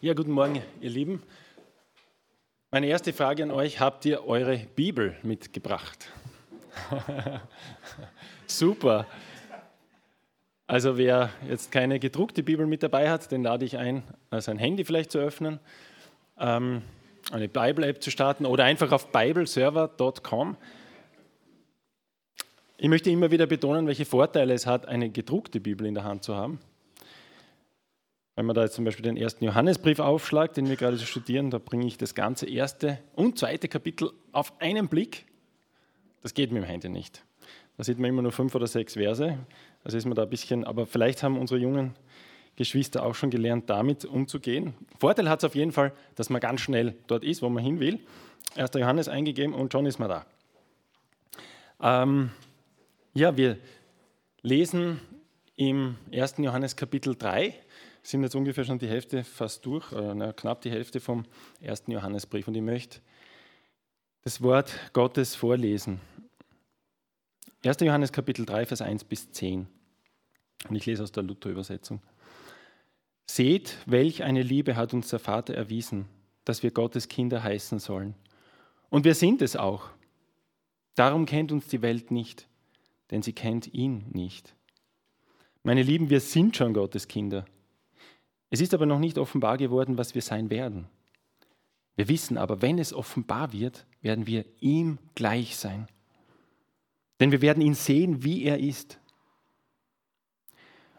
Ja, guten Morgen, ihr Lieben. Meine erste Frage an euch, habt ihr eure Bibel mitgebracht? Super. Also wer jetzt keine gedruckte Bibel mit dabei hat, den lade ich ein, sein Handy vielleicht zu öffnen, ähm, eine Bible-App zu starten oder einfach auf bibleserver.com. Ich möchte immer wieder betonen, welche Vorteile es hat, eine gedruckte Bibel in der Hand zu haben. Wenn man da jetzt zum Beispiel den ersten Johannesbrief aufschlagt, den wir gerade studieren, da bringe ich das ganze erste und zweite Kapitel auf einen Blick. Das geht mit dem Handy nicht. Da sieht man immer nur fünf oder sechs Verse. Also ist man da ein bisschen, aber vielleicht haben unsere jungen Geschwister auch schon gelernt, damit umzugehen. Vorteil hat es auf jeden Fall, dass man ganz schnell dort ist, wo man hin will. Erster Johannes eingegeben und schon ist man da. Ähm, ja, wir lesen im 1. Johannes Kapitel 3 sind jetzt ungefähr schon die Hälfte fast durch, äh, na, knapp die Hälfte vom ersten Johannesbrief. Und ich möchte das Wort Gottes vorlesen. 1. Johannes Kapitel 3, Vers 1 bis 10. Und ich lese aus der Luther-Übersetzung. Seht, welch eine Liebe hat uns der Vater erwiesen, dass wir Gottes Kinder heißen sollen. Und wir sind es auch. Darum kennt uns die Welt nicht, denn sie kennt ihn nicht. Meine Lieben, wir sind schon Gottes Kinder. Es ist aber noch nicht offenbar geworden, was wir sein werden. Wir wissen aber, wenn es offenbar wird, werden wir ihm gleich sein. Denn wir werden ihn sehen, wie er ist.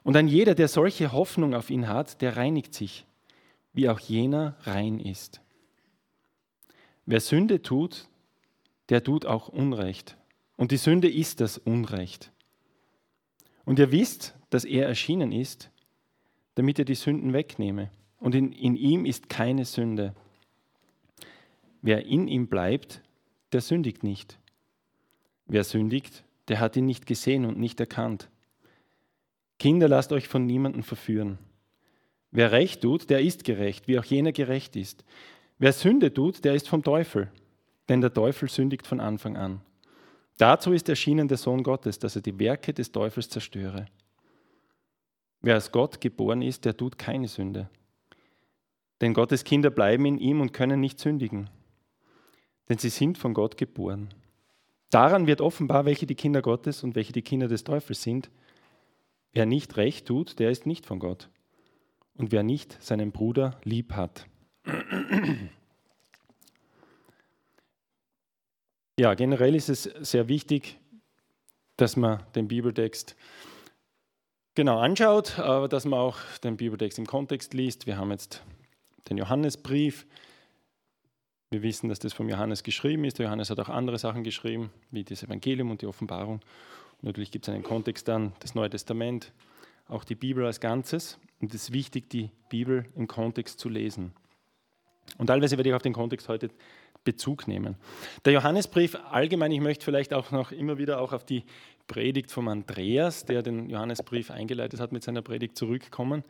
Und ein jeder, der solche Hoffnung auf ihn hat, der reinigt sich, wie auch jener rein ist. Wer Sünde tut, der tut auch Unrecht. Und die Sünde ist das Unrecht. Und ihr wisst, dass er erschienen ist, damit er die Sünden wegnehme. Und in, in ihm ist keine Sünde. Wer in ihm bleibt, der sündigt nicht. Wer sündigt, der hat ihn nicht gesehen und nicht erkannt. Kinder, lasst euch von niemandem verführen. Wer Recht tut, der ist gerecht, wie auch jener gerecht ist. Wer Sünde tut, der ist vom Teufel, denn der Teufel sündigt von Anfang an. Dazu ist erschienen der Sohn Gottes, dass er die Werke des Teufels zerstöre. Wer aus Gott geboren ist, der tut keine Sünde. Denn Gottes Kinder bleiben in ihm und können nicht sündigen. Denn sie sind von Gott geboren. Daran wird offenbar, welche die Kinder Gottes und welche die Kinder des Teufels sind. Wer nicht recht tut, der ist nicht von Gott. Und wer nicht seinen Bruder lieb hat. Ja, generell ist es sehr wichtig, dass man den Bibeltext genau anschaut, aber dass man auch den Bibeltext im Kontext liest. Wir haben jetzt den Johannesbrief. Wir wissen, dass das vom Johannes geschrieben ist. Der Johannes hat auch andere Sachen geschrieben, wie das Evangelium und die Offenbarung. Und natürlich gibt es einen Kontext dann, das Neue Testament, auch die Bibel als Ganzes. Und es ist wichtig, die Bibel im Kontext zu lesen. Und teilweise werde ich auf den Kontext heute Bezug nehmen. Der Johannesbrief allgemein, ich möchte vielleicht auch noch immer wieder auch auf die Predigt von Andreas, der den Johannesbrief eingeleitet hat, mit seiner Predigt zurückkommen.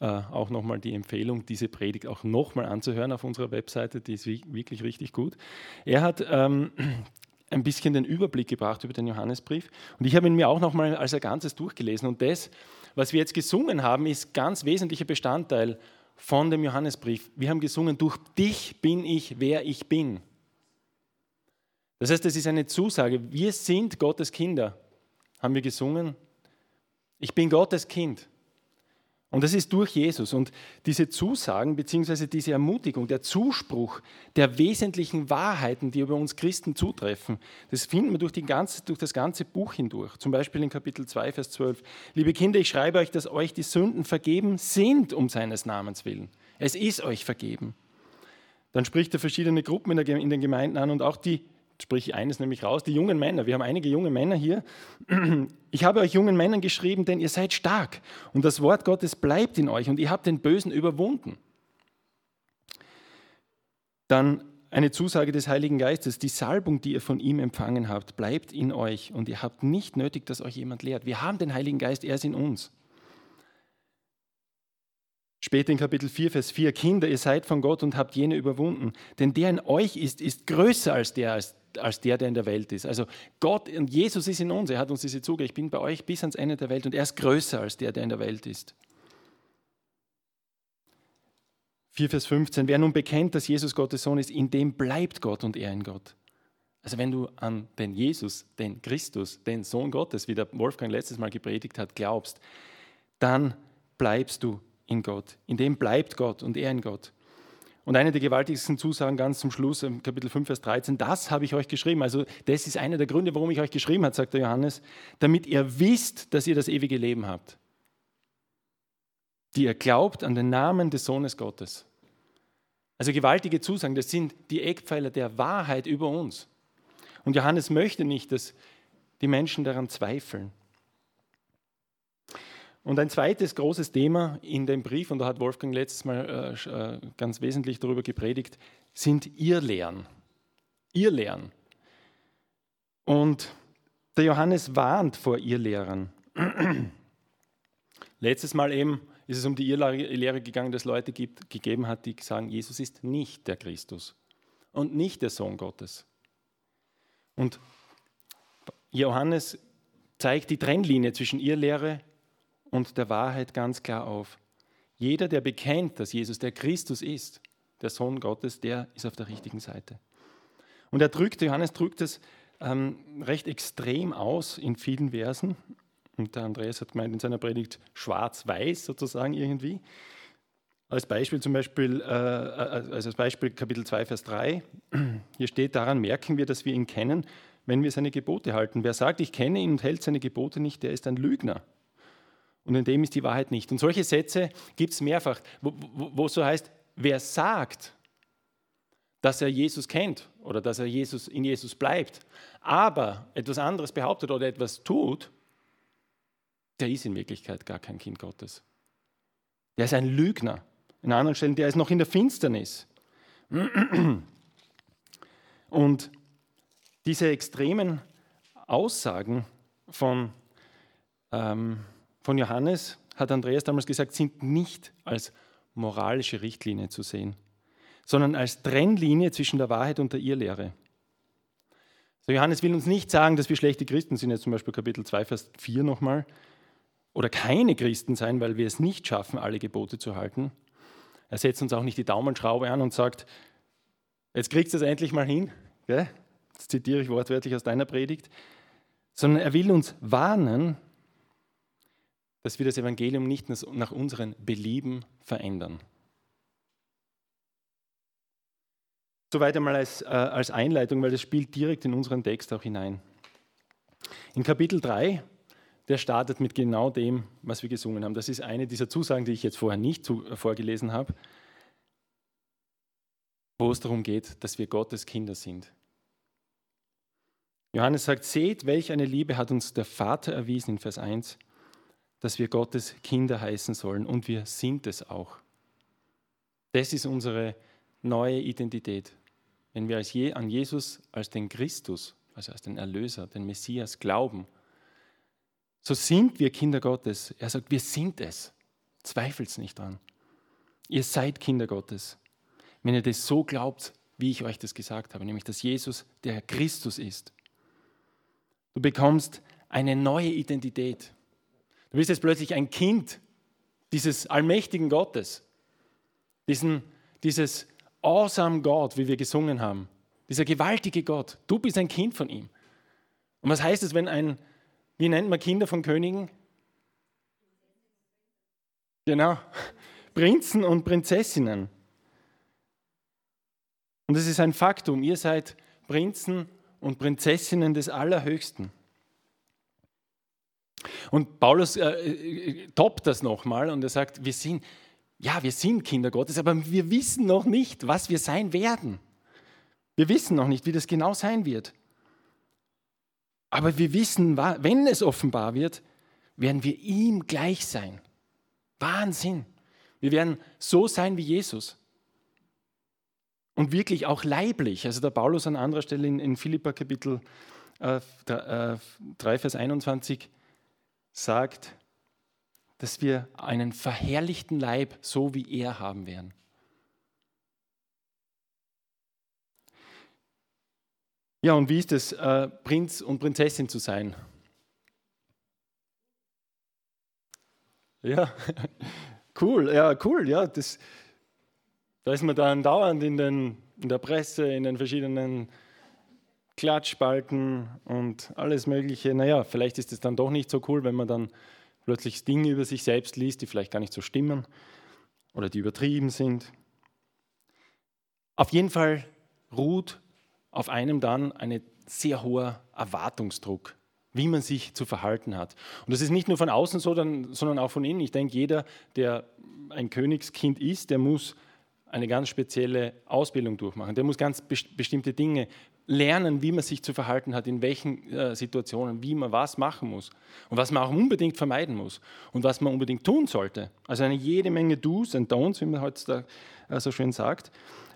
Äh, auch nochmal die Empfehlung, diese Predigt auch nochmal anzuhören auf unserer Webseite, die ist wirklich richtig gut. Er hat ähm, ein bisschen den Überblick gebracht über den Johannesbrief und ich habe ihn mir auch nochmal als ein Ganzes durchgelesen und das, was wir jetzt gesungen haben, ist ganz wesentlicher Bestandteil von dem Johannesbrief. Wir haben gesungen, durch dich bin ich, wer ich bin. Das heißt, es ist eine Zusage, wir sind Gottes Kinder haben wir gesungen. Ich bin Gottes Kind. Und das ist durch Jesus. Und diese Zusagen bzw. diese Ermutigung, der Zuspruch der wesentlichen Wahrheiten, die über uns Christen zutreffen, das finden wir durch, ganze, durch, das ganze Buch hindurch. Zum Beispiel in Kapitel 2, Vers 12. Liebe Kinder, ich schreibe euch, dass euch die Sünden vergeben sind um seines Namens willen. Es ist euch vergeben. Dann spricht er verschiedene Gruppen in, der, in den Gemeinden an und auch die sprich eines nämlich raus, die jungen Männer. Wir haben einige junge Männer hier. Ich habe euch jungen Männern geschrieben, denn ihr seid stark und das Wort Gottes bleibt in euch und ihr habt den Bösen überwunden. Dann eine Zusage des Heiligen Geistes, die Salbung, die ihr von ihm empfangen habt, bleibt in euch und ihr habt nicht nötig, dass euch jemand lehrt. Wir haben den Heiligen Geist, er ist in uns. Später in Kapitel 4, Vers 4, Kinder, ihr seid von Gott und habt jene überwunden. Denn der in euch ist, ist größer als der, als als der, der in der Welt ist. Also Gott und Jesus ist in uns. Er hat uns diese Zuge. Ich bin bei euch bis ans Ende der Welt und er ist größer als der, der in der Welt ist. 4 Vers 15, wer nun bekennt, dass Jesus Gottes Sohn ist, in dem bleibt Gott und er in Gott. Also wenn du an den Jesus, den Christus, den Sohn Gottes, wie der Wolfgang letztes Mal gepredigt hat, glaubst, dann bleibst du in Gott. In dem bleibt Gott und er in Gott. Und eine der gewaltigsten Zusagen ganz zum Schluss, im Kapitel 5, Vers 13, das habe ich euch geschrieben. Also das ist einer der Gründe, warum ich euch geschrieben habe, sagt der Johannes, damit ihr wisst, dass ihr das ewige Leben habt. Die ihr glaubt an den Namen des Sohnes Gottes. Also gewaltige Zusagen, das sind die Eckpfeiler der Wahrheit über uns. Und Johannes möchte nicht, dass die Menschen daran zweifeln. Und ein zweites großes Thema in dem Brief, und da hat Wolfgang letztes Mal äh, äh ganz wesentlich darüber gepredigt, sind Irrlehren. Irrlehren. Und der Johannes warnt vor Irrlehrern. Letztes Mal eben ist es um die Irrlehre gegangen, dass es Leute gibt, gegeben hat, die sagen, Jesus ist nicht der Christus und nicht der Sohn Gottes. Und Johannes zeigt die Trennlinie zwischen Irrlehre und der Wahrheit ganz klar auf. Jeder, der bekennt, dass Jesus der Christus ist, der Sohn Gottes, der ist auf der richtigen Seite. Und er drückt, Johannes drückt es ähm, recht extrem aus in vielen Versen. Und der Andreas hat gemeint in seiner Predigt schwarz-weiß sozusagen irgendwie. Als Beispiel zum Beispiel, äh, äh also als Beispiel Kapitel 2, Vers 3. Hier steht, daran merken wir, dass wir ihn kennen, wenn wir seine Gebote halten. Wer sagt, ich kenne ihn und hält seine Gebote nicht, der ist ein Lügner. Und in dem ist die Wahrheit nicht. Und solche Sätze gibt es mehrfach, wo, wo, wo so heißt, wer sagt, dass er Jesus kennt oder dass er Jesus, in Jesus bleibt, aber etwas anderes behauptet oder etwas tut, der ist in Wirklichkeit gar kein Kind Gottes. Der ist ein Lügner. In anderen Stellen, der ist noch in der Finsternis. Und diese extremen Aussagen von, ähm, von Johannes, hat Andreas damals gesagt, sind nicht als moralische Richtlinie zu sehen, sondern als Trennlinie zwischen der Wahrheit und der Irrlehre. So Johannes will uns nicht sagen, dass wir schlechte Christen sind, jetzt zum Beispiel Kapitel 2, Vers 4 nochmal, oder keine Christen sein, weil wir es nicht schaffen, alle Gebote zu halten. Er setzt uns auch nicht die Daumenschraube an und sagt, jetzt kriegst du es endlich mal hin. Gell? Das zitiere ich wortwörtlich aus deiner Predigt. Sondern er will uns warnen, dass wir das Evangelium nicht nach unseren Belieben verändern. Soweit einmal als, äh, als Einleitung, weil das spielt direkt in unseren Text auch hinein. In Kapitel 3 der startet mit genau dem, was wir gesungen haben. Das ist eine dieser Zusagen, die ich jetzt vorher nicht zu, äh, vorgelesen habe, wo es darum geht, dass wir Gottes Kinder sind. Johannes sagt, seht, welch eine Liebe hat uns der Vater erwiesen in Vers 1, dass wir Gottes Kinder heißen sollen und wir sind es auch. Das ist unsere neue Identität. Wenn wir an Jesus als den Christus, also als den Erlöser, den Messias glauben, so sind wir Kinder Gottes. Er sagt, wir sind es. Zweifelt nicht dran. Ihr seid Kinder Gottes. Wenn ihr das so glaubt, wie ich euch das gesagt habe, nämlich dass Jesus der Christus ist. Du bekommst eine neue Identität. Du bist jetzt plötzlich ein Kind dieses allmächtigen Gottes, diesen, dieses awesome Gott, wie wir gesungen haben, dieser gewaltige Gott. Du bist ein Kind von ihm. Und was heißt es, wenn ein wie nennt man Kinder von Königen? Genau, Prinzen und Prinzessinnen. Und es ist ein Faktum, ihr seid Prinzen und Prinzessinnen des Allerhöchsten. Und Paulus äh, äh, toppt das nochmal und er sagt, wir sind, ja, wir sind Kinder Gottes, aber wir wissen noch nicht, was wir sein werden. Wir wissen noch nicht, wie das genau sein wird. Aber wir wissen, wenn es offenbar wird, werden wir ihm gleich sein. Wahnsinn. Wir werden so sein wie Jesus. Und wirklich auch leiblich. Also der Paulus an anderer Stelle in, in Philippa Kapitel äh, 3, äh, Vers 21 sagt, dass wir einen verherrlichten Leib so wie er haben werden. Ja, und wie ist es, äh, Prinz und Prinzessin zu sein? Ja, cool, ja, cool, ja. Das, Da ist man dann dauernd in, den, in der Presse, in den verschiedenen Klatschspalten und alles Mögliche. Naja, vielleicht ist es dann doch nicht so cool, wenn man dann plötzlich Dinge über sich selbst liest, die vielleicht gar nicht so stimmen oder die übertrieben sind. Auf jeden Fall ruht auf einem dann ein sehr hoher Erwartungsdruck, wie man sich zu verhalten hat. Und das ist nicht nur von außen so, sondern auch von innen. Ich denke, jeder, der ein Königskind ist, der muss eine ganz spezielle Ausbildung durchmachen. Der muss ganz bestimmte Dinge lernen, wie man sich zu verhalten hat, in welchen äh, Situationen, wie man was machen muss und was man auch unbedingt vermeiden muss und was man unbedingt tun sollte. Also eine jede Menge Do's und Don'ts, wie man heutzutage äh, so schön sagt.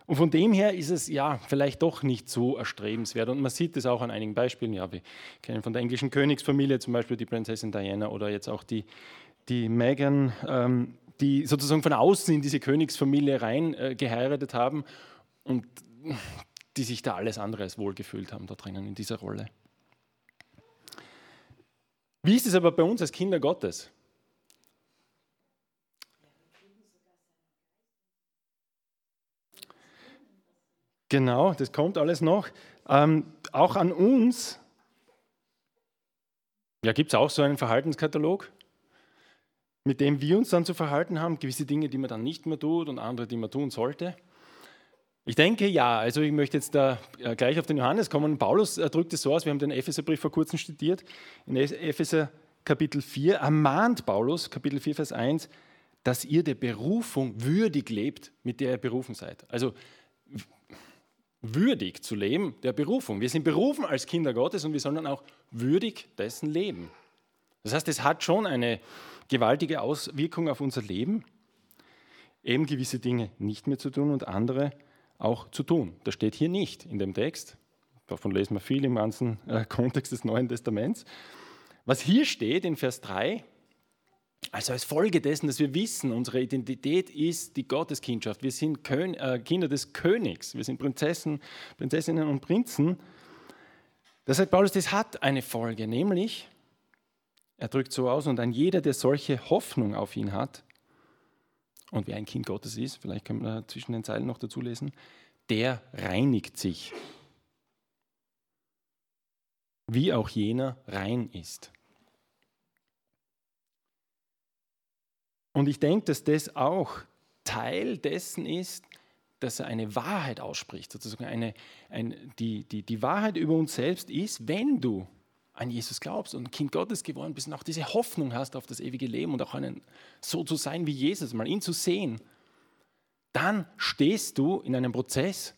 Und von dem her ist es ja vielleicht doch nicht so erstrebenswert. Und man sieht es auch an einigen Beispielen. Ja, wir kennen von der englischen Königsfamilie zum Beispiel die Prinzessin Diana oder jetzt auch die, die Meghan, ähm, die sozusagen von außen in diese Königsfamilie rein äh, geheiratet haben und die sich da alles andere als wohlgefühlt haben da drinnen in dieser Rolle. Wie ist es aber bei uns als Kinder Gottes? Genau, das kommt alles noch. Ähm, auch an uns ja, gibt es auch so einen Verhaltenskatalog mit dem wir uns dann zu verhalten haben, gewisse Dinge, die man dann nicht mehr tut und andere, die man tun sollte? Ich denke ja, also ich möchte jetzt da äh, gleich auf den Johannes kommen. Paulus äh, drückt es so aus, wir haben den Epheserbrief vor kurzem studiert. In Epheser Kapitel 4 ermahnt Paulus, Kapitel 4, Vers 1, dass ihr der Berufung würdig lebt, mit der ihr berufen seid. Also würdig zu leben der Berufung. Wir sind berufen als Kinder Gottes und wir sollen dann auch würdig dessen leben. Das heißt, es hat schon eine gewaltige Auswirkung auf unser Leben, eben gewisse Dinge nicht mehr zu tun und andere auch zu tun. Das steht hier nicht in dem Text. Davon lesen wir viel im ganzen äh, Kontext des Neuen Testaments. Was hier steht in Vers 3, also als Folge dessen, dass wir wissen, unsere Identität ist die Gotteskindschaft. Wir sind Kön äh, Kinder des Königs. Wir sind Prinzessin, Prinzessinnen und Prinzen. Da sagt Paulus, das hat eine Folge, nämlich er drückt so aus, und ein jeder, der solche Hoffnung auf ihn hat, und wer ein Kind Gottes ist, vielleicht können wir zwischen den Zeilen noch dazu lesen, der reinigt sich, wie auch jener rein ist. Und ich denke, dass das auch Teil dessen ist, dass er eine Wahrheit ausspricht, sozusagen eine, ein, die, die, die Wahrheit über uns selbst ist, wenn du an Jesus glaubst und Kind Gottes geworden bist und auch diese Hoffnung hast auf das ewige Leben und auch einen, so zu sein wie Jesus, mal ihn zu sehen, dann stehst du in einem Prozess,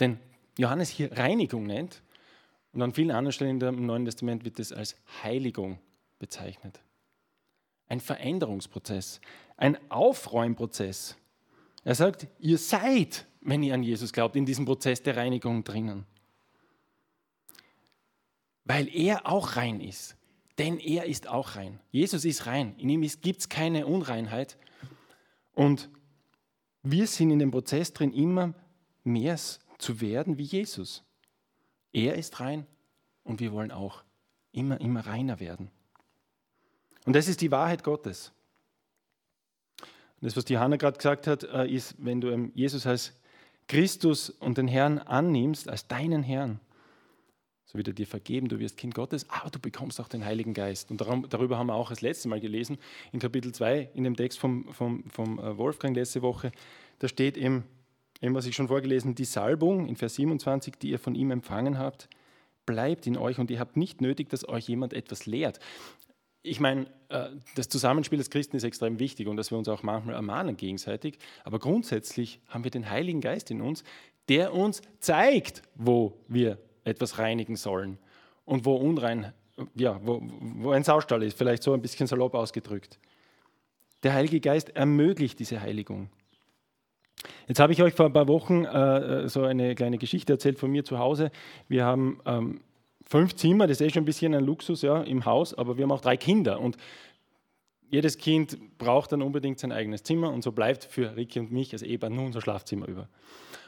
den Johannes hier Reinigung nennt und an vielen anderen Stellen im Neuen Testament wird es als Heiligung bezeichnet. Ein Veränderungsprozess, ein Aufräumprozess. Er sagt, ihr seid, wenn ihr an Jesus glaubt, in diesem Prozess der Reinigung drinnen weil er auch rein ist. Denn er ist auch rein. Jesus ist rein. In ihm gibt es keine Unreinheit. Und wir sind in dem Prozess drin, immer mehr zu werden wie Jesus. Er ist rein und wir wollen auch immer, immer reiner werden. Und das ist die Wahrheit Gottes. Das, was die Hanna gerade gesagt hat, äh, ist, wenn du Jesus als Christus und den Herrn annimmst, als deinen Herrn, so wird er dir vergeben, du wirst Kind Gottes, aber du bekommst auch den Heiligen Geist. Und darum, darüber haben wir auch das letzte Mal gelesen, in Kapitel 2, in dem Text vom, vom, vom äh, Wolfgang letzte Woche. Da steht eben, eben, was ich schon vorgelesen, die Salbung in Vers 27, die ihr von ihm empfangen habt, bleibt in euch und ihr habt nicht nötig, dass euch jemand etwas lehrt. Ich meine, äh, das Zusammenspiel des Christen ist extrem wichtig und dass wir uns auch manchmal ermahnen gegenseitig. Aber grundsätzlich haben wir den Heiligen Geist in uns, der uns zeigt, wo wir etwas reinigen sollen und wo unrein, ja, wo, wo ein Saustall ist, vielleicht so ein bisschen salopp ausgedrückt. Der Heilige Geist ermöglicht diese Heiligung. Jetzt habe ich euch vor ein paar Wochen äh, so eine kleine Geschichte erzählt von mir zu Hause. Wir haben ähm, fünf Zimmer, das ist eh schon ein bisschen ein Luxus ja, im Haus, aber wir haben auch drei Kinder und jedes Kind braucht dann unbedingt sein eigenes Zimmer und so bleibt für Ricky und mich als Ehepaar nur unser Schlafzimmer über.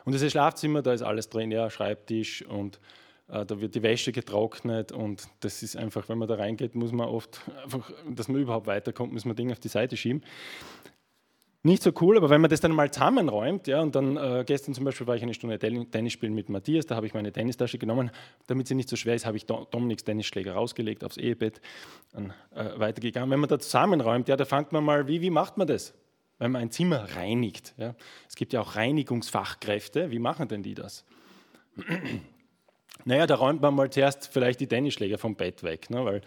Und dieses Schlafzimmer, da ist alles drin, ja, Schreibtisch und äh, da wird die Wäsche getrocknet und das ist einfach, wenn man da reingeht, muss man oft einfach, dass man überhaupt weiterkommt, muss man Dinge auf die Seite schieben. nicht so cool, aber wenn man das dann mal zusammenräumt, ja, und dann äh, gestern zum Beispiel war ich eine Stunde Tennis spielen mit Matthias, da habe ich meine Tennistasche genommen, damit sie nicht so schwer ist, habe ich Dominiks Tennisschläger rausgelegt aufs Ehebett, dann äh, weitergegangen. Wenn man da zusammenräumt, ja, da fängt man mal, wie, wie macht man das? Wenn man ein Zimmer reinigt. Ja. Es gibt ja auch Reinigungsfachkräfte, wie machen denn die das? Naja, da räumt man mal zuerst vielleicht die Tennisschläger vom Bett weg, ne, weil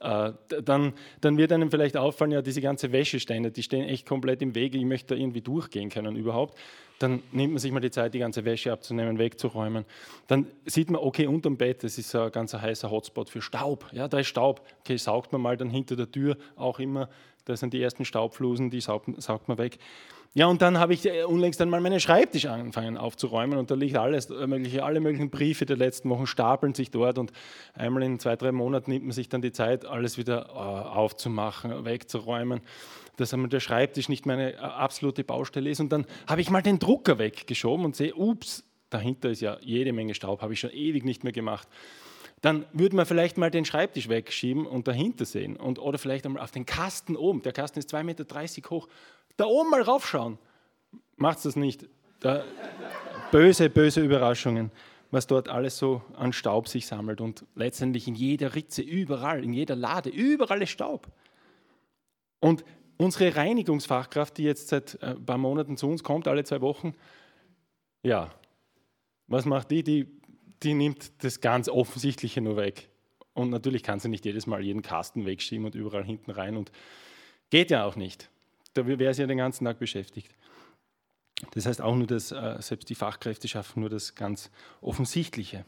äh, dann, dann wird einem vielleicht auffallen, ja, diese ganze Wäschestände, die stehen echt komplett im Wege, ich möchte da irgendwie durchgehen können überhaupt. Dann nimmt man sich mal die Zeit, die ganze Wäsche abzunehmen, wegzuräumen. Dann sieht man, okay, unterm Bett, das ist ein ganz heißer Hotspot für Staub. Ja, da ist Staub. Okay, saugt man mal dann hinter der Tür auch immer, da sind die ersten Staubflusen, die saugt, saugt man weg. Ja, und dann habe ich äh, unlängst einmal meinen Schreibtisch angefangen aufzuräumen und da liegt alles, äh, mögliche, alle möglichen Briefe der letzten Wochen stapeln sich dort und einmal in zwei, drei Monaten nimmt man sich dann die Zeit, alles wieder äh, aufzumachen, wegzuräumen, dass einmal der Schreibtisch nicht meine absolute Baustelle ist. Und dann habe ich mal den Drucker weggeschoben und sehe, ups, dahinter ist ja jede Menge Staub, habe ich schon ewig nicht mehr gemacht dann würde man vielleicht mal den Schreibtisch wegschieben und dahinter sehen. Und, oder vielleicht einmal auf den Kasten oben. Der Kasten ist 2,30 Meter hoch da oben mal raufschauen. Macht das nicht. Da, böse, böse Überraschungen, was dort alles so an Staub sich sammelt und letztendlich in jeder Ritze, überall, in jeder Lade, überall ist Staub. Und unsere Reinigungsfachkraft, die jetzt seit ein paar Monaten zu uns kommt, alle zwei Wochen, ja, was macht die? Die, die nimmt das ganz Offensichtliche nur weg. Und natürlich kann sie nicht jedes Mal jeden Kasten wegschieben und überall hinten rein und geht ja auch nicht. Da wäre sie ja den ganzen Tag beschäftigt. Das heißt auch nur, dass äh, selbst die Fachkräfte schaffen nur das ganz Offensichtliche.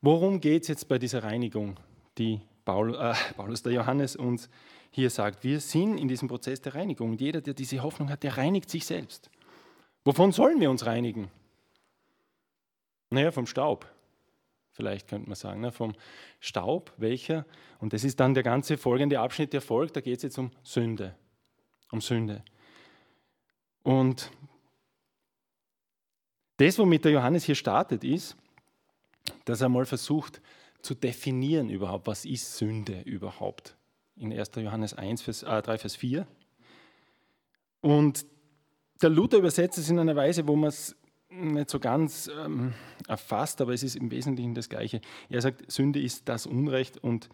Worum geht es jetzt bei dieser Reinigung, die Paul, äh, Paulus, der Johannes uns hier sagt? Wir sind in diesem Prozess der Reinigung. Und jeder, der diese Hoffnung hat, der reinigt sich selbst. Wovon sollen wir uns reinigen? Naja, vom Staub. Vielleicht könnte man sagen, ne? vom Staub, welcher, und das ist dann der ganze folgende Abschnitt, der folgt, da geht es jetzt um Sünde um Sünde. Und das, womit der Johannes hier startet, ist, dass er mal versucht zu definieren überhaupt, was ist Sünde überhaupt. In 1. Johannes 1, Vers, äh, 3, Vers 4. Und der Luther übersetzt es in einer Weise, wo man es nicht so ganz ähm, erfasst, aber es ist im Wesentlichen das Gleiche. Er sagt, Sünde ist das Unrecht und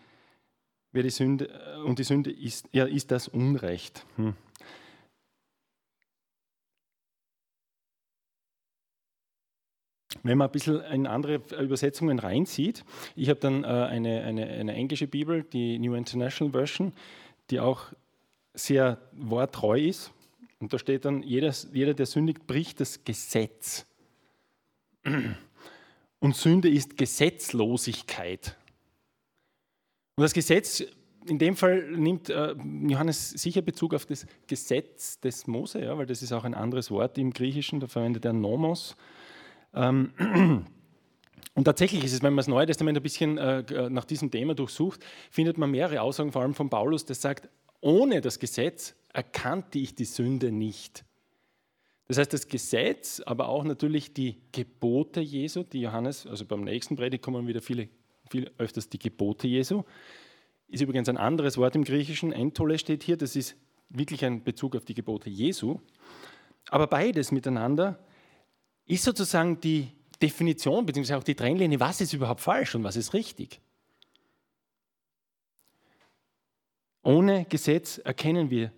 wer die Sünde, äh, und die Sünde ist, ja, ist das Unrecht. Hm. Wenn man ein bisschen in andere Übersetzungen reinzieht, ich habe dann äh, eine, eine, eine englische Bibel, die New International Version, die auch sehr worttreu ist. Und da steht dann, jeder, jeder, der sündigt, bricht das Gesetz. Und Sünde ist Gesetzlosigkeit. Und das Gesetz, in dem Fall nimmt äh, Johannes sicher Bezug auf das Gesetz des Mose, ja, weil das ist auch ein anderes Wort im Griechischen, da verwendet er Nomos. Ähm, und tatsächlich ist es, wenn man das Neue Testament ein bisschen äh, nach diesem Thema durchsucht, findet man mehrere Aussagen, vor allem von Paulus, der sagt, ohne das Gesetz erkannte ich die Sünde nicht. Das heißt, das Gesetz, aber auch natürlich die Gebote Jesu, die Johannes, also beim nächsten Predigt kommen wieder viele viel öfters die Gebote Jesu. Ist übrigens ein anderes Wort im Griechischen, Entole steht hier, das ist wirklich ein Bezug auf die Gebote Jesu. Aber beides miteinander ist sozusagen die Definition bzw. auch die Trennlinie, was ist überhaupt falsch und was ist richtig. Ohne Gesetz erkennen wir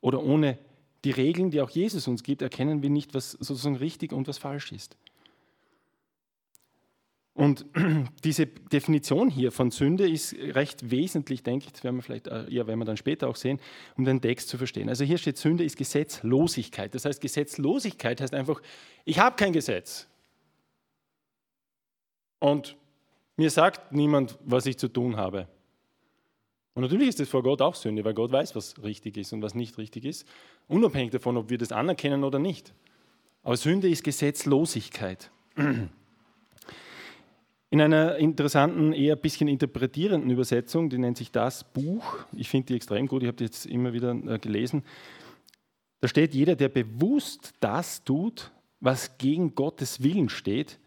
oder ohne die Regeln, die auch Jesus uns gibt, erkennen wir nicht, was sozusagen richtig und was falsch ist. Und diese Definition hier von Sünde ist recht wesentlich, denke ich, das werden wir vielleicht, äh, ja, werden wir dann später auch sehen, um den Text zu verstehen. Also hier steht, Sünde ist Gesetzlosigkeit. Das heißt, Gesetzlosigkeit heißt einfach, ich habe kein Gesetz. Und mir sagt niemand, was ich zu tun habe. Und natürlich ist das vor Gott auch Sünde, weil Gott weiß, was richtig ist und was nicht richtig ist, unabhängig davon, ob wir das anerkennen oder nicht. Aber Sünde ist Gesetzlosigkeit. In einer interessanten, eher ein bisschen interpretierenden Übersetzung, die nennt sich das Buch, ich finde die extrem gut, ich habe die jetzt immer wieder äh, gelesen, da steht, jeder, der bewusst das tut, was gegen Gottes Willen steht,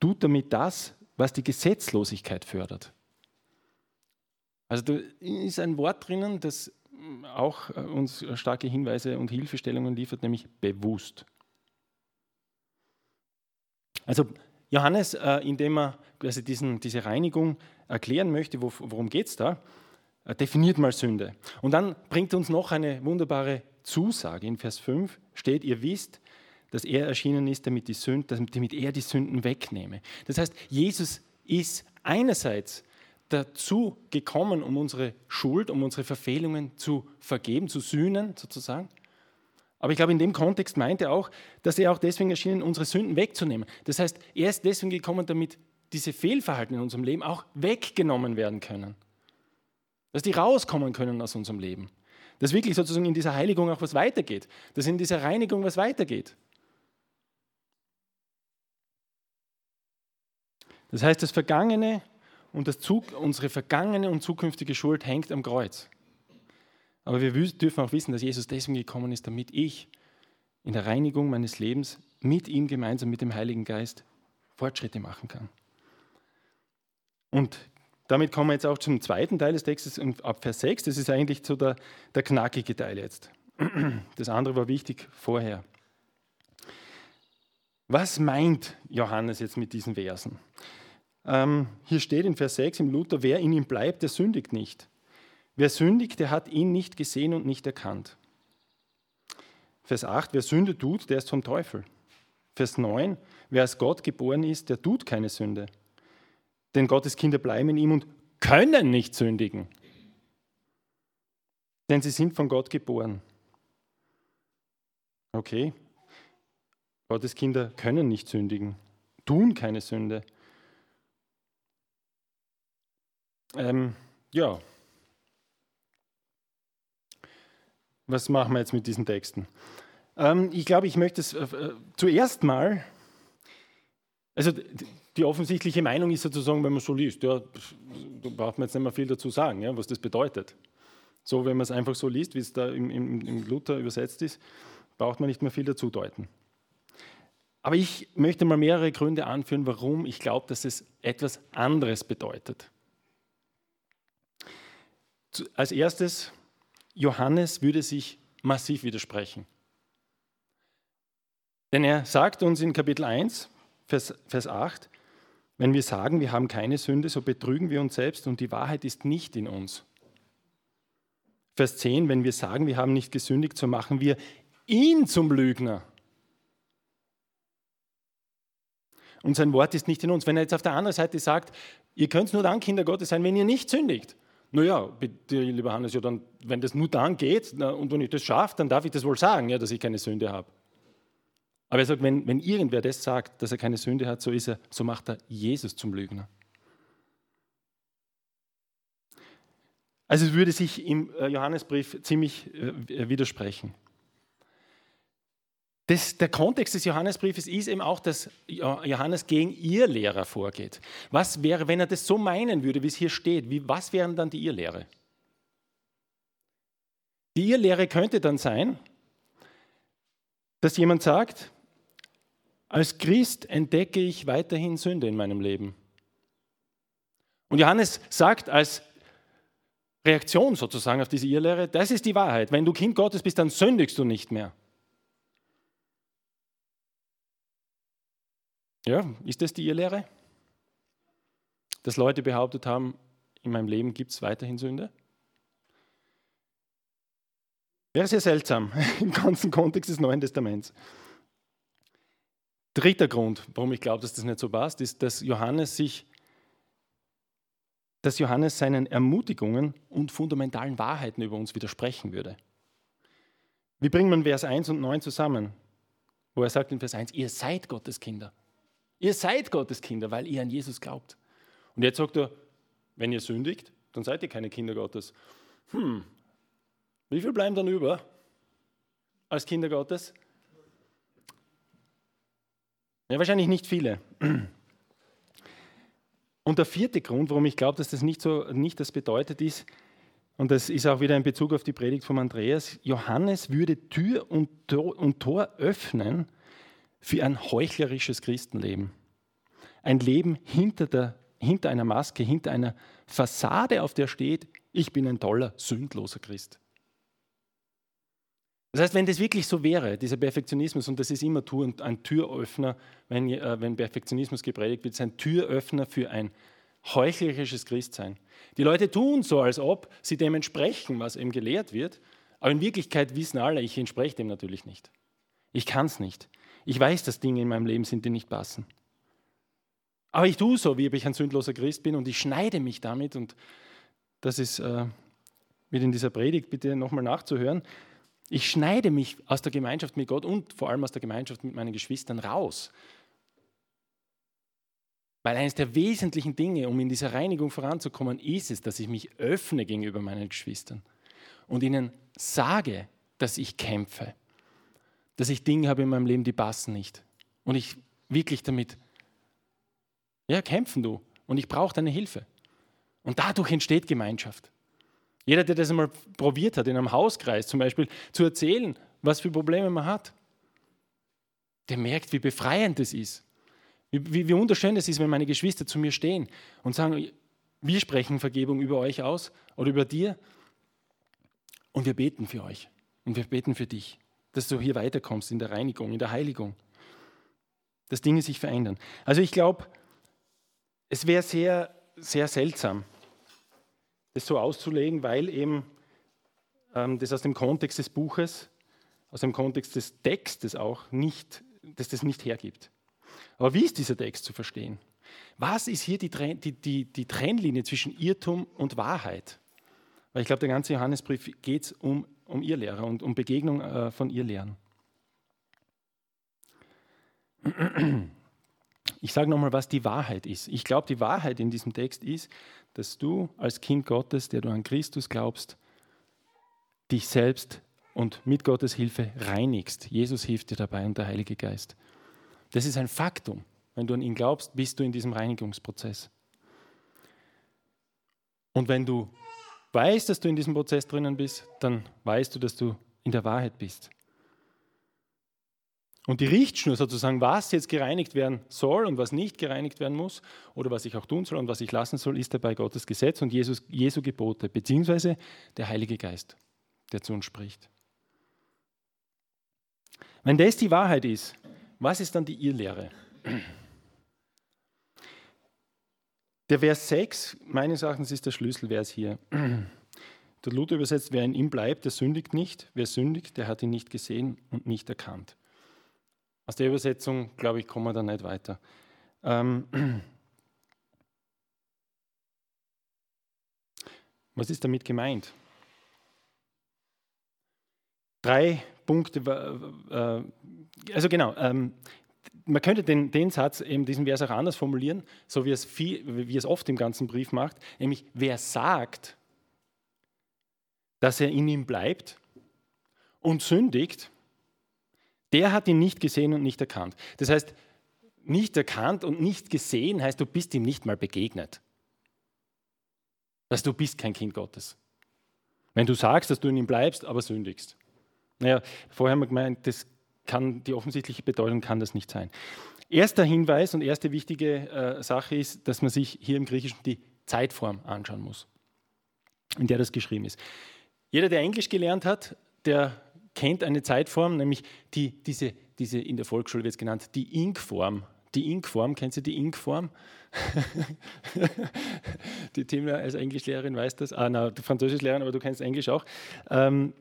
tut damit das, was die Gesetzlosigkeit fördert. Also da ist ein Wort drinnen, das auch äh, uns starke Hinweise und Hilfestellungen liefert, nämlich bewusst. Also Johannes, äh, indem er quasi diesen, diese Reinigung erklären möchte, worum geht es da, äh, definiert mal Sünde. Und dann bringt uns noch eine wunderbare Zusage. In Vers 5 steht, ihr wisst, dass er erschienen ist, damit, die Sünden, damit er die Sünden wegnehme. Das heißt, Jesus ist einerseits dazu gekommen, um unsere Schuld, um unsere Verfehlungen zu vergeben, zu sühnen sozusagen. Aber ich glaube, in dem Kontext meint er auch, dass er auch deswegen erschienen, unsere Sünden wegzunehmen. Das heißt, er ist deswegen gekommen, damit diese Fehlverhalten in unserem Leben auch weggenommen werden können. Dass die rauskommen können aus unserem Leben. Dass wirklich sozusagen in dieser Heiligung auch was weitergeht. Dass in dieser Reinigung was weitergeht. Das heißt, das Vergangene und das Zug, unsere vergangene und zukünftige Schuld hängt am Kreuz. Aber wir dürfen auch wissen, dass Jesus deswegen gekommen ist, damit ich in der Reinigung meines Lebens mit ihm gemeinsam mit dem Heiligen Geist Fortschritte machen kann. Und damit kommen wir jetzt auch zum zweiten Teil des Textes ab Vers 6. Das ist eigentlich so der, der knackige Teil jetzt. Das andere war wichtig vorher. Was meint Johannes jetzt mit diesen Versen? Ähm, hier steht in Vers 6 im Luther, wer in ihm bleibt, der sündigt nicht. Wer sündigt, der hat ihn nicht gesehen und nicht erkannt. Vers 8, wer Sünde tut, der ist vom Teufel. Vers 9, wer als Gott geboren ist, der tut keine Sünde. Denn Gottes Kinder bleiben in ihm und können nicht sündigen. Denn sie sind von Gott geboren. Okay, Gottes Kinder können nicht sündigen, tun keine Sünde. Ähm, ja. Was machen wir jetzt mit diesen Texten? Ähm, ich glaube, ich möchte es äh, äh zuerst mal, also die offensichtliche Meinung ist sozusagen, wenn man so liest, ja, da braucht man jetzt nicht mehr viel dazu sagen, ja, was das bedeutet. So, wenn man es einfach so liest, wie es da im, im, im Luther übersetzt ist, braucht man nicht mehr viel dazu deuten. Aber ich möchte mal mehrere Gründe anführen, warum ich glaube, dass es etwas anderes bedeutet. Als erstes, Johannes würde sich massiv widersprechen. Denn er sagt uns in Kapitel 1, Vers, Vers 8, wenn wir sagen, wir haben keine Sünde, so betrügen wir uns selbst und die Wahrheit ist nicht in uns. Vers 10, wenn wir sagen, wir haben nicht gesündigt, so machen wir ihn zum Lügner. Und sein Wort ist nicht in uns. Wenn er jetzt auf der anderen Seite sagt, ihr könnt nur dann Kinder Gottes sein, wenn ihr nicht sündigt, naja, bitte, lieber Hannes, ja dann, wenn das nur dann geht na, und wenn ich das schaffe, dann darf ich das wohl sagen, ja, dass ich keine Sünde habe. Aber er sagt, wenn, wenn irgendwer das sagt, dass er keine Sünde hat, so ist er, so macht er Jesus zum Lügner. Also es würde sich im äh, Johannesbrief ziemlich äh, widersprechen. Das, der Kontext des Johannesbriefes ist eben auch, dass Johannes gegen ihr Lehrer vorgeht. Was wäre, wenn er das so meinen würde, wie es hier steht? Wie, was wären dann die Irrlehre? Die Irrlehre könnte dann sein, dass jemand sagt, als Christ entdecke ich weiterhin Sünde in meinem Leben. Und Johannes sagt als Reaktion sozusagen auf diese Irrlehre, das ist die Wahrheit. Wenn du Kind Gottes bist, dann sündigst du nicht mehr. Ja, ist das die Irrlehre? Dass Leute behauptet haben, in meinem Leben gibt es weiterhin Sünde? Wäre sehr seltsam im ganzen Kontext des Neuen Testaments. Dritter Grund, warum ich glaube, dass das nicht so passt, ist, dass Johannes sich, dass Johannes seinen Ermutigungen und fundamentalen Wahrheiten über uns widersprechen würde. Wie bringt man Vers 1 und 9 zusammen? Wo er sagt in Vers 1, ihr seid Gottes Kinder. Ihr seid Gottes Kinder, weil ihr an Jesus glaubt. Und jetzt sagt er, wenn ihr sündigt, dann seid ihr keine Kinder Gottes. Hm, wie viel bleiben dann über als Kinder Gottes? Ja, wahrscheinlich nicht viele. Und der vierte Grund, warum ich glaube, dass das nicht so nicht das bedeutet ist, und das ist auch wieder in Bezug auf die Predigt von Andreas, Johannes würde Tür und Tor, und Tor öffnen für ein heuchlerisches Christenleben. Ein Leben hinter, der, hinter einer Maske, hinter einer Fassade, auf der steht, ich bin ein toller, sündloser Christ. Das heißt, wenn das wirklich so wäre, dieser Perfektionismus, und das ist immer ein Türöffner, wenn, äh, wenn Perfektionismus gepredigt wird, ist ein Türöffner für ein heuchlerisches Christsein. Die Leute tun so, als ob sie dem entsprechen, was eben gelehrt wird, aber in Wirklichkeit wissen alle, ich entspreche dem natürlich nicht. Ich kann es nicht. Ich weiß, dass Dinge in meinem Leben sind, die nicht passen. Aber ich tue so, wie ob ich ein sündloser Christ bin und ich schneide mich damit und das ist äh, mit in dieser Predigt bitte nochmal nachzuhören. Ich schneide mich aus der Gemeinschaft mit Gott und vor allem aus der Gemeinschaft mit meinen Geschwistern raus. Weil eines der wesentlichen Dinge, um in dieser Reinigung voranzukommen, ist es, dass ich mich öffne gegenüber meinen Geschwistern und ihnen sage, dass ich kämpfe, dass ich Dinge habe in meinem Leben, die passen nicht. Und ich wirklich damit, ja, kämpfen du. Und ich brauche deine Hilfe. Und dadurch entsteht Gemeinschaft. Jeder, der das einmal probiert hat, in einem Hauskreis zum Beispiel, zu erzählen, was für Probleme man hat, der merkt, wie befreiend es ist. Wie, wie, wie wunderschön es ist, wenn meine Geschwister zu mir stehen und sagen, wir sprechen Vergebung über euch aus oder über dir und wir beten für euch und wir beten für dich, dass du hier weiterkommst in der Reinigung, in der Heiligung, dass Dinge sich verändern. Also ich glaube, es wäre sehr, sehr seltsam, das so auszulegen, weil eben ähm, das aus dem Kontext des Buches, aus dem Kontext des Textes auch nicht, dass das nicht hergibt. Aber wie ist dieser Text zu verstehen? Was ist hier die, die, die, die Trennlinie zwischen Irrtum und Wahrheit? Weil ich glaube, der ganze Johannesbrief geht um, um Irrlehrer und um Begegnung äh, von Irrlehren. Ich sage nochmal, was die Wahrheit ist. Ich glaube, die Wahrheit in diesem Text ist, dass du als Kind Gottes, der du an Christus glaubst, dich selbst und mit Gottes Hilfe reinigst. Jesus hilft dir dabei und der Heilige Geist. Das ist ein Faktum. Wenn du an ihn glaubst, bist du in diesem Reinigungsprozess. Und wenn du weißt, dass du in diesem Prozess drinnen bist, dann weißt du, dass du in der Wahrheit bist. Und die Richtschnur sozusagen, was jetzt gereinigt werden soll und was nicht gereinigt werden muss oder was ich auch tun soll und was ich lassen soll, ist dabei Gottes Gesetz und Jesus, Jesu Gebote, beziehungsweise der Heilige Geist, der zu uns spricht. Wenn das die Wahrheit ist, was ist dann die Irrlehre? Der Vers 6, meines Erachtens, ist der Schlüsselvers hier. Der Luther übersetzt, wer in ihm bleibt, der sündigt nicht. Wer sündigt, der hat ihn nicht gesehen und nicht erkannt. Aus der Übersetzung, glaube ich, kommen wir da nicht weiter. Ähm, was ist damit gemeint? Drei Punkte. Äh, also genau, ähm, man könnte den, den Satz, eben diesen Vers auch anders formulieren, so wie es, viel, wie es oft im ganzen Brief macht, nämlich wer sagt, dass er in ihm bleibt und sündigt, der hat ihn nicht gesehen und nicht erkannt. Das heißt, nicht erkannt und nicht gesehen heißt, du bist ihm nicht mal begegnet. Dass du bist kein Kind Gottes. Wenn du sagst, dass du in ihm bleibst, aber sündigst. Naja, vorher haben wir gemeint, das kann, die offensichtliche Bedeutung kann das nicht sein. Erster Hinweis und erste wichtige äh, Sache ist, dass man sich hier im Griechischen die Zeitform anschauen muss, in der das geschrieben ist. Jeder, der Englisch gelernt hat, der kennt eine Zeitform, nämlich die, diese, diese in der Volksschule wird es genannt, die Ink-Form. Die Ink-Form, kennst du die Ink-Form? die Tim als Englischlehrerin weiß das. Ah, na, du Französischlehrerin, aber du kennst Englisch auch. Ähm,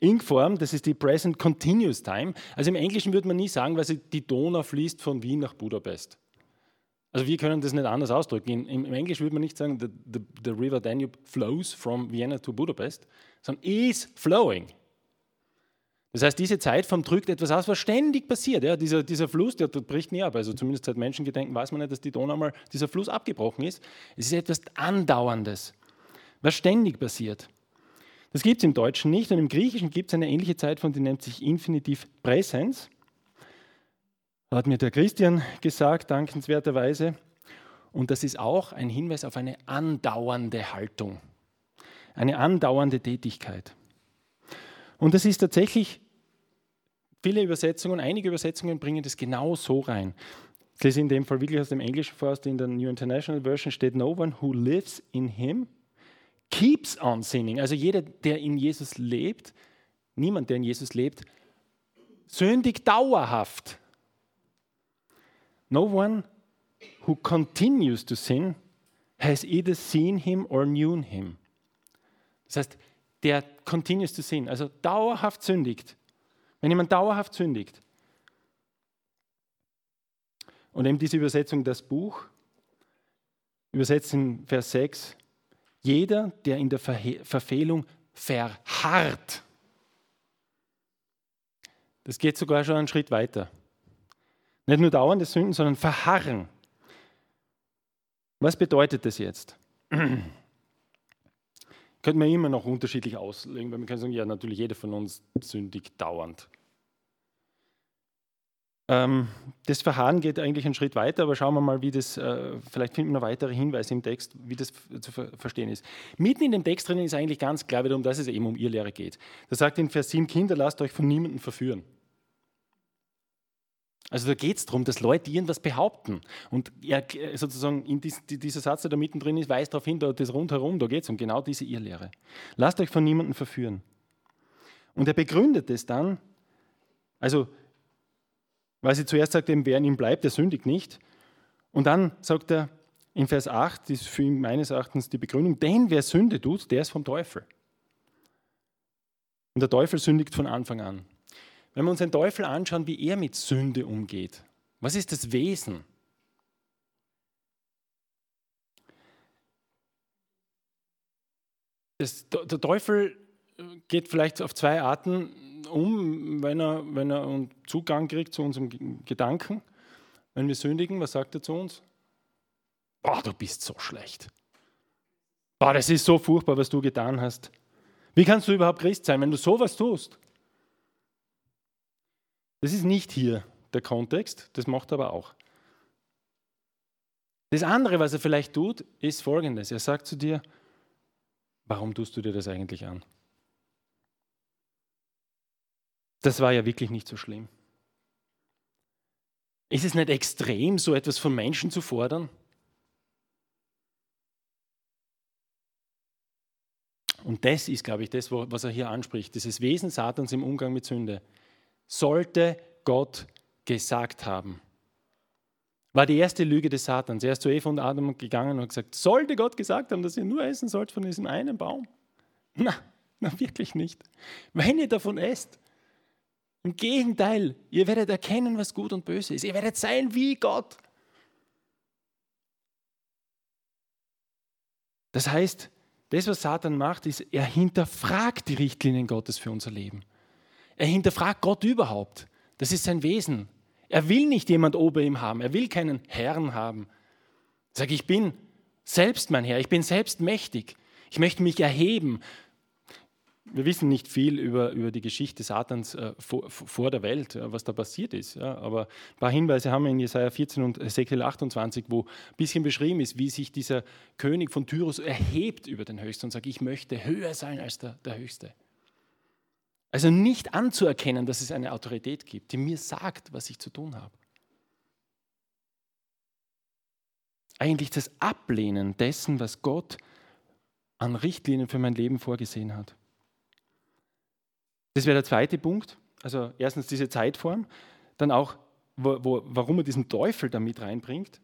Ink-Form, das ist die Present Continuous Time. Also im Englischen würde man nie sagen, weil die Donau fließt von Wien nach Budapest. Also wir können das nicht anders ausdrücken. Im, im Englisch würde man nicht sagen, the, the, the river Danube flows from Vienna to Budapest, sondern is flowing. Das heißt, diese Zeitform drückt etwas aus, was ständig passiert. Ja, dieser, dieser Fluss, der, der bricht nie ab. Also zumindest seit Menschengedenken weiß man nicht, dass die Donau mal dieser Fluss abgebrochen ist. Es ist etwas Andauerndes, was ständig passiert. Das gibt es im Deutschen nicht und im Griechischen gibt es eine ähnliche Zeitform, die nennt sich Infinitiv Präsens. Hat mir der Christian gesagt, dankenswerterweise. Und das ist auch ein Hinweis auf eine andauernde Haltung, eine andauernde Tätigkeit. Und das ist tatsächlich, viele Übersetzungen, einige Übersetzungen bringen das genau so rein. Ich lese in dem Fall wirklich aus dem Englischen vor, in der New International Version steht, No one who lives in him keeps on sinning. Also jeder, der in Jesus lebt, niemand, der in Jesus lebt, sündigt dauerhaft. No one who continues to sin has either seen him or known him. Das heißt, der continues to sin, also dauerhaft sündigt. Wenn jemand dauerhaft sündigt. Und eben diese Übersetzung, das Buch, übersetzt in Vers 6, jeder, der in der Verfehlung verharrt. Das geht sogar schon einen Schritt weiter. Nicht nur dauernde Sünden, sondern verharren. Was bedeutet das jetzt? Könnte man immer noch unterschiedlich auslegen, weil man kann sagen, ja, natürlich jeder von uns sündigt dauernd. Ähm, das Verharren geht eigentlich einen Schritt weiter, aber schauen wir mal, wie das, äh, vielleicht finden wir noch weitere Hinweise im Text, wie das zu verstehen ist. Mitten in dem Text drinnen ist eigentlich ganz klar wiederum, dass es eben um ihr Lehre geht. Da sagt in Vers 7, Kinder, lasst euch von niemandem verführen. Also da geht es darum, dass Leute irgendwas behaupten. Und er, sozusagen in dies, dieser Satz, der da mittendrin ist, weist darauf hin, da, das rundherum, da geht es um genau diese Irrlehre. Lasst euch von niemandem verführen. Und er begründet es dann, also, weil sie zuerst sagt, eben, wer in ihm bleibt, der sündigt nicht. Und dann sagt er in Vers 8, ist für ihn meines Erachtens die Begründung, denn wer Sünde tut, der ist vom Teufel. Und der Teufel sündigt von Anfang an. Wenn wir uns den Teufel anschauen, wie er mit Sünde umgeht, was ist das Wesen? Das, der Teufel geht vielleicht auf zwei Arten um, wenn er, wenn er Zugang kriegt zu unserem Gedanken. Wenn wir sündigen, was sagt er zu uns? Boah, du bist so schlecht. Boah, das ist so furchtbar, was du getan hast. Wie kannst du überhaupt Christ sein, wenn du sowas tust? Das ist nicht hier der Kontext, das macht er aber auch. Das andere, was er vielleicht tut, ist folgendes. Er sagt zu dir, warum tust du dir das eigentlich an? Das war ja wirklich nicht so schlimm. Ist es nicht extrem, so etwas von Menschen zu fordern? Und das ist, glaube ich, das, was er hier anspricht, dieses Wesen Satans im Umgang mit Sünde sollte Gott gesagt haben. War die erste Lüge des Satans. Er ist zu Eva und Adam gegangen und hat gesagt, sollte Gott gesagt haben, dass ihr nur essen sollt von diesem einen Baum? Na, na wirklich nicht. Wenn ihr davon esst, im Gegenteil, ihr werdet erkennen, was gut und böse ist. Ihr werdet sein wie Gott. Das heißt, das, was Satan macht, ist, er hinterfragt die Richtlinien Gottes für unser Leben. Er hinterfragt Gott überhaupt. Das ist sein Wesen. Er will nicht jemand ober ihm haben. Er will keinen Herrn haben. Sagt, ich bin selbst mein Herr. Ich bin selbst mächtig. Ich möchte mich erheben. Wir wissen nicht viel über, über die Geschichte Satans äh, vor, vor, der Welt, äh, was da passiert ist. Ja, aber ein paar Hinweise haben wir in Jesaja 14 und Ezekiel 28, wo ein bisschen beschrieben ist, wie sich dieser König von Tyrus erhebt über den Höchsten und sagt, ich möchte höher sein als der, der Höchste. Also nicht anzuerkennen, dass es eine Autorität gibt, die mir sagt, was ich zu tun habe. Eigentlich das Ablehnen dessen, was Gott an Richtlinien für mein Leben vorgesehen hat. Das wäre der zweite Punkt. Also erstens diese Zeitform, dann auch, wo, wo, warum er diesen Teufel damit reinbringt.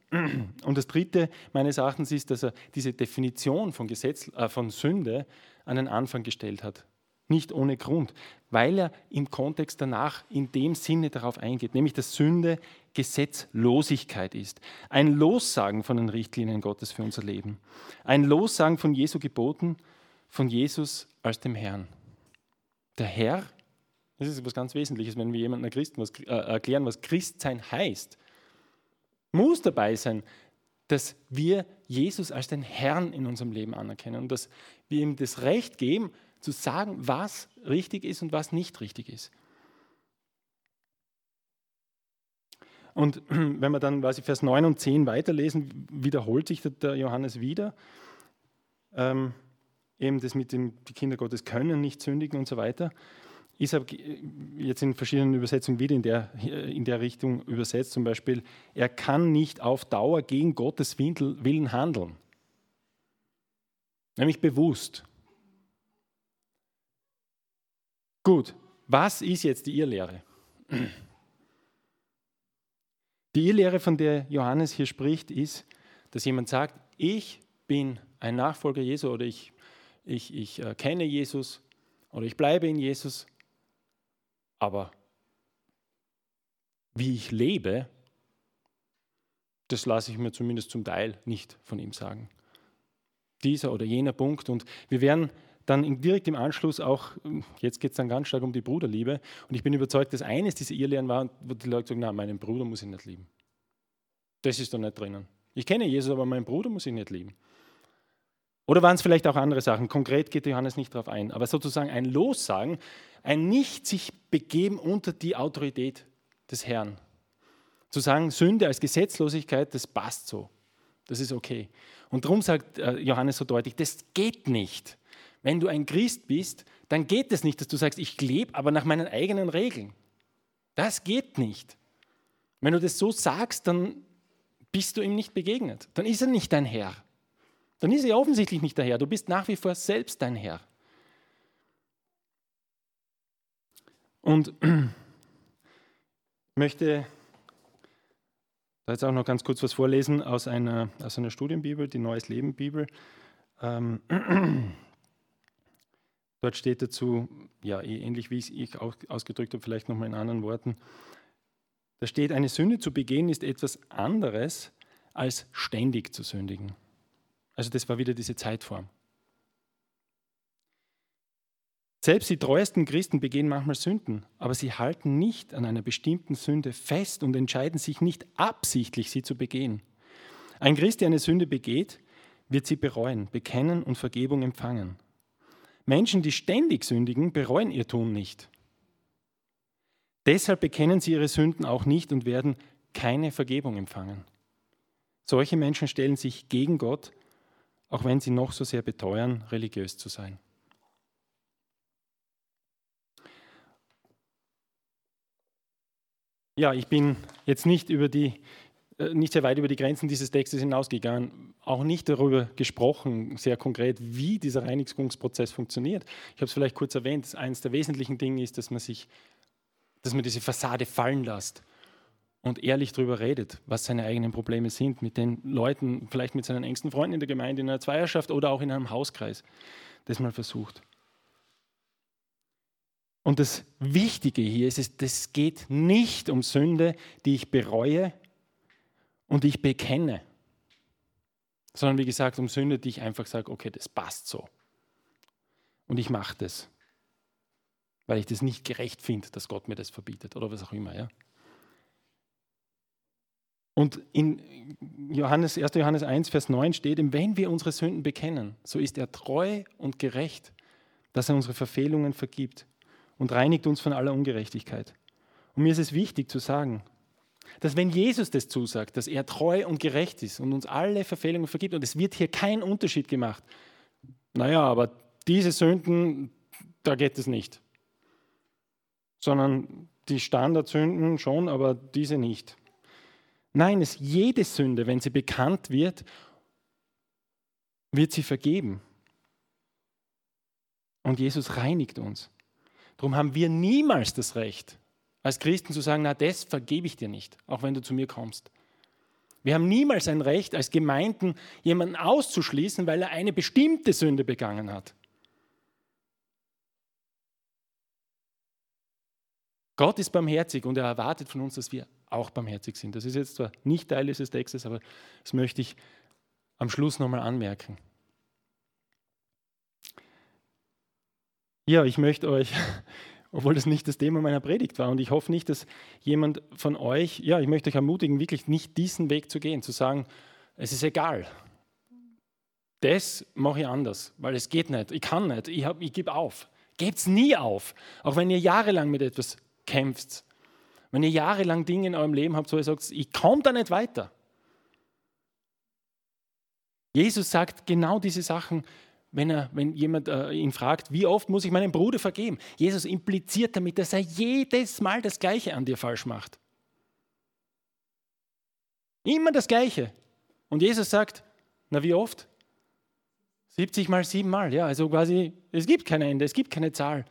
Und das dritte meines Erachtens ist, dass er diese Definition von, Gesetz, äh, von Sünde an den Anfang gestellt hat. Nicht ohne Grund, weil er im Kontext danach in dem Sinne darauf eingeht, nämlich dass Sünde Gesetzlosigkeit ist. Ein Lossagen von den Richtlinien Gottes für unser Leben. Ein Lossagen von Jesu Geboten, von Jesus als dem Herrn. Der Herr, das ist etwas ganz Wesentliches, wenn wir jemandem Christen was, äh, erklären, was Christsein heißt, muss dabei sein, dass wir Jesus als den Herrn in unserem Leben anerkennen und dass wir ihm das Recht geben, zu sagen, was richtig ist und was nicht richtig ist. Und wenn wir dann quasi Vers 9 und 10 weiterlesen, wiederholt sich der Johannes wieder. Ähm, eben das mit dem, die Kinder Gottes können nicht sündigen und so weiter. Ist aber jetzt in verschiedenen Übersetzungen wieder in der, in der Richtung übersetzt, zum Beispiel, er kann nicht auf Dauer gegen Gottes Willen handeln. Nämlich bewusst. Gut, was ist jetzt die Irrlehre? Die Irrlehre, von der Johannes hier spricht, ist, dass jemand sagt, ich bin ein Nachfolger Jesu oder ich, ich, ich äh, kenne Jesus oder ich bleibe in Jesus, aber wie ich lebe, das lasse ich mir zumindest zum Teil nicht von ihm sagen. Dieser oder jener Punkt. Und wir werden dann direkt im Anschluss auch, jetzt geht es dann ganz stark um die Bruderliebe. Und ich bin überzeugt, dass eines dieser Irrlehren war, wo die Leute sagen, na, meinen Bruder muss ich nicht lieben. Das ist doch nicht drinnen. Ich kenne Jesus, aber meinen Bruder muss ich nicht lieben. Oder waren es vielleicht auch andere Sachen? Konkret geht Johannes nicht darauf ein. Aber sozusagen ein Lossagen, ein Nicht sich begeben unter die Autorität des Herrn. Zu sagen, Sünde als Gesetzlosigkeit, das passt so. Das ist okay. Und darum sagt äh, Johannes so deutlich, das geht nicht. Wenn du ein Christ bist, dann geht es nicht, dass du sagst, ich lebe aber nach meinen eigenen Regeln. Das geht nicht. Wenn du das so sagst, dann bist du ihm nicht begegnet. Dann ist er nicht dein Herr. Dann ist er offensichtlich nicht der Herr. Du bist nach wie vor selbst dein Herr. Und ich möchte da jetzt auch noch ganz kurz was vorlesen aus einer, aus einer Studienbibel, die Neues Leben Bibel. Ähm, dort steht dazu, ja, eh ähnlich wie ich auch ausgedrückt habe, vielleicht nochmal in anderen Worten. Da steht, eine Sünde zu begehen ist etwas anderes als ständig zu sündigen. Also das war wieder diese Zeitform. Selbst die treuesten Christen begehen manchmal Sünden, aber sie halten nicht an einer bestimmten Sünde fest und entscheiden sich nicht absichtlich, sie zu begehen. Ein Christ, der eine Sünde begeht, wird sie bereuen, bekennen und Vergebung empfangen. Menschen, die ständig sündigen, bereuen ihr Tun nicht. Deshalb bekennen sie ihre Sünden auch nicht und werden keine Vergebung empfangen. Solche Menschen stellen sich gegen Gott auch wenn sie noch so sehr beteuern, religiös zu sein. Ja, ich bin jetzt nicht, über die, äh, nicht sehr weit über die Grenzen dieses Textes hinausgegangen, auch nicht darüber gesprochen, sehr konkret, wie dieser Reinigungsprozess funktioniert. Ich habe es vielleicht kurz erwähnt, eines der wesentlichen Dinge ist, dass man sich, dass man diese Fassade fallen lässt und ehrlich darüber redet, was seine eigenen Probleme sind, mit den Leuten, vielleicht mit seinen engsten Freunden in der Gemeinde, in einer Zweierschaft oder auch in einem Hauskreis, das mal versucht. Und das Wichtige hier ist, es geht nicht um Sünde, die ich bereue und die ich bekenne, sondern wie gesagt um Sünde, die ich einfach sage, okay, das passt so. Und ich mache das, weil ich das nicht gerecht finde, dass Gott mir das verbietet oder was auch immer. Ja? Und in Johannes, 1. Johannes 1, Vers 9 steht, wenn wir unsere Sünden bekennen, so ist er treu und gerecht, dass er unsere Verfehlungen vergibt und reinigt uns von aller Ungerechtigkeit. Und mir ist es wichtig zu sagen, dass wenn Jesus das zusagt, dass er treu und gerecht ist und uns alle Verfehlungen vergibt, und es wird hier kein Unterschied gemacht, naja, aber diese Sünden, da geht es nicht. Sondern die Standardsünden schon, aber diese nicht. Nein, es jede Sünde, wenn sie bekannt wird, wird sie vergeben. Und Jesus reinigt uns. Darum haben wir niemals das Recht, als Christen zu sagen, na, das vergebe ich dir nicht, auch wenn du zu mir kommst. Wir haben niemals ein Recht, als Gemeinden jemanden auszuschließen, weil er eine bestimmte Sünde begangen hat. Gott ist barmherzig und er erwartet von uns, dass wir auch barmherzig sind. Das ist jetzt zwar nicht Teil dieses Textes, aber das möchte ich am Schluss nochmal anmerken. Ja, ich möchte euch, obwohl das nicht das Thema meiner Predigt war, und ich hoffe nicht, dass jemand von euch, ja, ich möchte euch ermutigen, wirklich nicht diesen Weg zu gehen, zu sagen, es ist egal. Das mache ich anders, weil es geht nicht, ich kann nicht, ich, ich gebe auf. Gebt es nie auf, auch wenn ihr jahrelang mit etwas kämpft. Wenn ihr jahrelang Dinge in eurem Leben habt, wo ihr sagt, ich komme da nicht weiter. Jesus sagt genau diese Sachen, wenn, er, wenn jemand äh, ihn fragt, wie oft muss ich meinem Bruder vergeben? Jesus impliziert damit, dass er jedes Mal das Gleiche an dir falsch macht. Immer das Gleiche. Und Jesus sagt, na wie oft? 70 mal 7 mal, ja, also quasi, es gibt kein Ende, es gibt keine Zahl.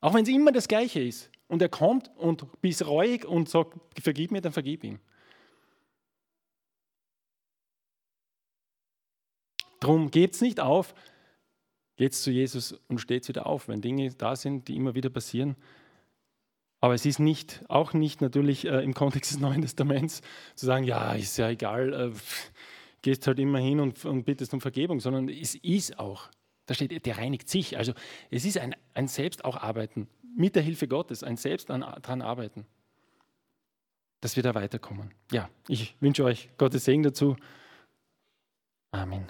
Auch wenn es immer das Gleiche ist. Und er kommt und bist reuig und sagt, vergib mir, dann vergib ihm. Drum gebt nicht auf, geht zu Jesus und steht wieder auf, wenn Dinge da sind, die immer wieder passieren. Aber es ist nicht, auch nicht natürlich äh, im Kontext des Neuen Testaments zu sagen, ja, ist ja egal, äh, gehst halt immer hin und, und bittest um Vergebung, sondern es ist auch, da steht, der reinigt sich. Also es ist ein, ein Selbst auch arbeiten, mit der Hilfe Gottes, ein Selbst daran arbeiten, dass wir da weiterkommen. Ja, ich wünsche euch Gottes Segen dazu. Amen.